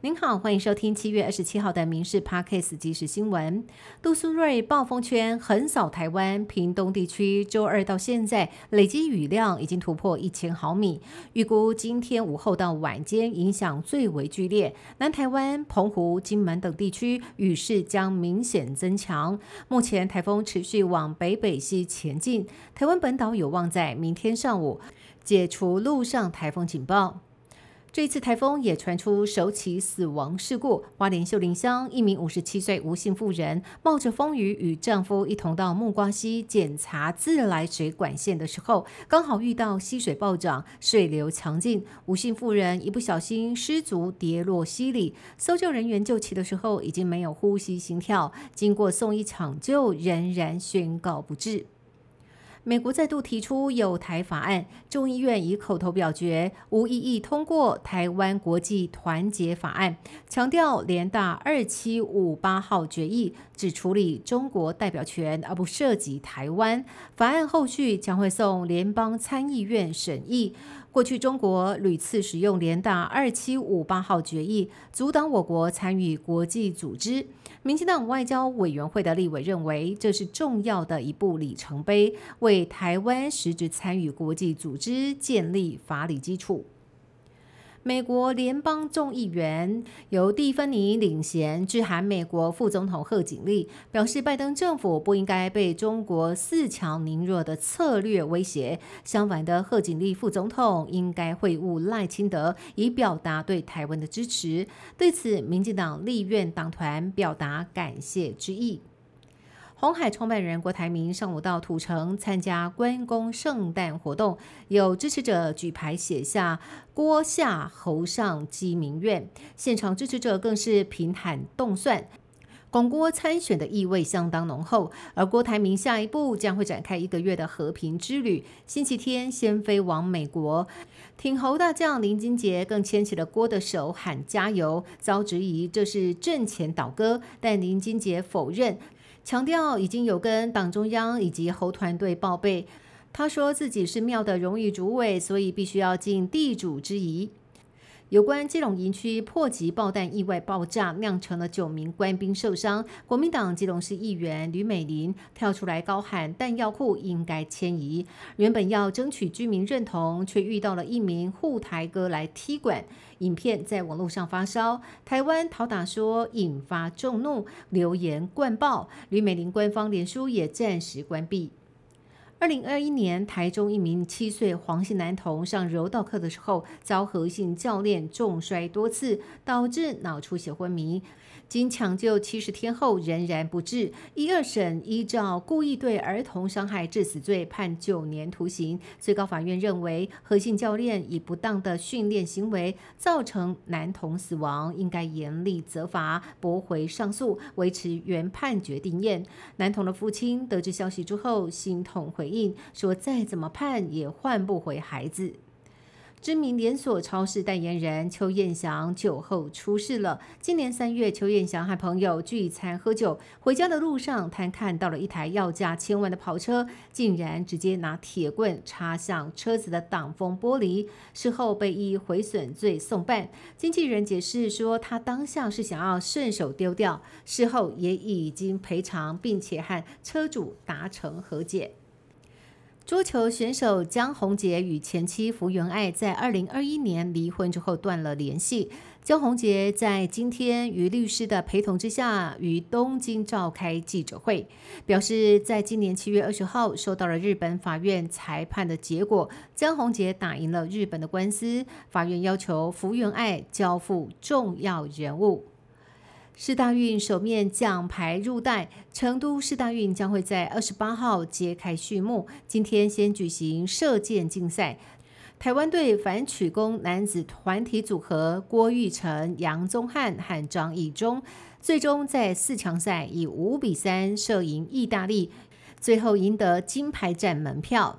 您好，欢迎收听七月二十七号的《民事 Parkes 即时新闻》。杜苏芮暴风圈横扫台湾，屏东地区周二到现在累积雨量已经突破一千毫米，预估今天午后到晚间影响最为剧烈。南台湾、澎湖、金门等地区雨势将明显增强。目前台风持续往北北西前进，台湾本岛有望在明天上午解除陆上台风警报。这次台风也传出首起死亡事故，花莲秀林乡一名五十七岁吴姓妇人冒着风雨与丈夫一同到木瓜溪检查自来水管线的时候，刚好遇到溪水暴涨，水流强劲，吴姓妇人一不小心失足跌落溪里。搜救人员救起的时候已经没有呼吸心跳，经过送医抢救，仍然宣告不治。美国再度提出有台法案，众议院以口头表决无异议通过《台湾国际团结法案》，强调联大二七五八号决议只处理中国代表权，而不涉及台湾。法案后续将会送联邦参议院审议。过去中国屡次使用联大二七五八号决议阻挡我国参与国际组织。民进党外交委员会的立委认为，这是重要的一部里程碑，为台湾实质参与国际组织建立法理基础。美国联邦众议员由蒂芬尼领衔致函美国副总统贺锦丽，表示拜登政府不应该被中国四强凌弱的策略威胁。相反的，贺锦丽副总统应该会晤赖清德，以表达对台湾的支持。对此，民进党立院党团表达感谢之意。红海创办人郭台铭上午到土城参加关公圣诞活动，有支持者举牌写下“郭下侯上鸡鸣愿”，现场支持者更是平喊动算，巩郭参选的意味相当浓厚。而郭台铭下一步将会展开一个月的和平之旅，星期天先飞往美国。挺侯大将林金杰更牵起了郭的手喊加油，遭质疑这是挣钱倒戈，但林金杰否认。强调已经有跟党中央以及侯团队报备，他说自己是庙的荣誉主委，所以必须要尽地主之谊。有关基隆营区破击爆弹意外爆炸，酿成了九名官兵受伤。国民党基隆市议员吕美玲跳出来高喊弹药库应该迁移。原本要争取居民认同，却遇到了一名护台哥来踢馆。影片在网络上发烧，台湾讨打说引发众怒，留言灌爆。吕美玲官方脸书也暂时关闭。二零二一年，台中一名七岁黄姓男童上柔道课的时候，遭何姓教练重摔多次，导致脑出血昏迷。经抢救七十天后仍然不治，一二审依照故意对儿童伤害致死罪判九年徒刑。最高法院认为何姓教练以不当的训练行为造成男童死亡，应该严厉责罚，驳回上诉，维持原判决定验。男童的父亲得知消息之后，心痛应说：“再怎么判也换不回孩子。”知名连锁超市代言人邱彦祥酒后出事了。今年三月，邱彦祥和朋友聚餐喝酒，回家的路上，他看到了一台要价千万的跑车，竟然直接拿铁棍插向车子的挡风玻璃。事后被以毁损罪送办。经纪人解释说，他当下是想要顺手丢掉，事后也已经赔偿，并且和车主达成和解。桌球选手江宏杰与前妻福原爱在二零二一年离婚之后断了联系。江宏杰在今天于律师的陪同之下，于东京召开记者会，表示在今年七月二十号收到了日本法院裁判的结果，江宏杰打赢了日本的官司，法院要求福原爱交付重要人物。世大运首面奖牌入袋，成都世大运将会在二十八号揭开序幕。今天先举行射箭竞赛，台湾队反曲弓男子团体组合郭玉成、杨宗翰和张义忠，最终在四强赛以五比三射赢意大利，最后赢得金牌战门票。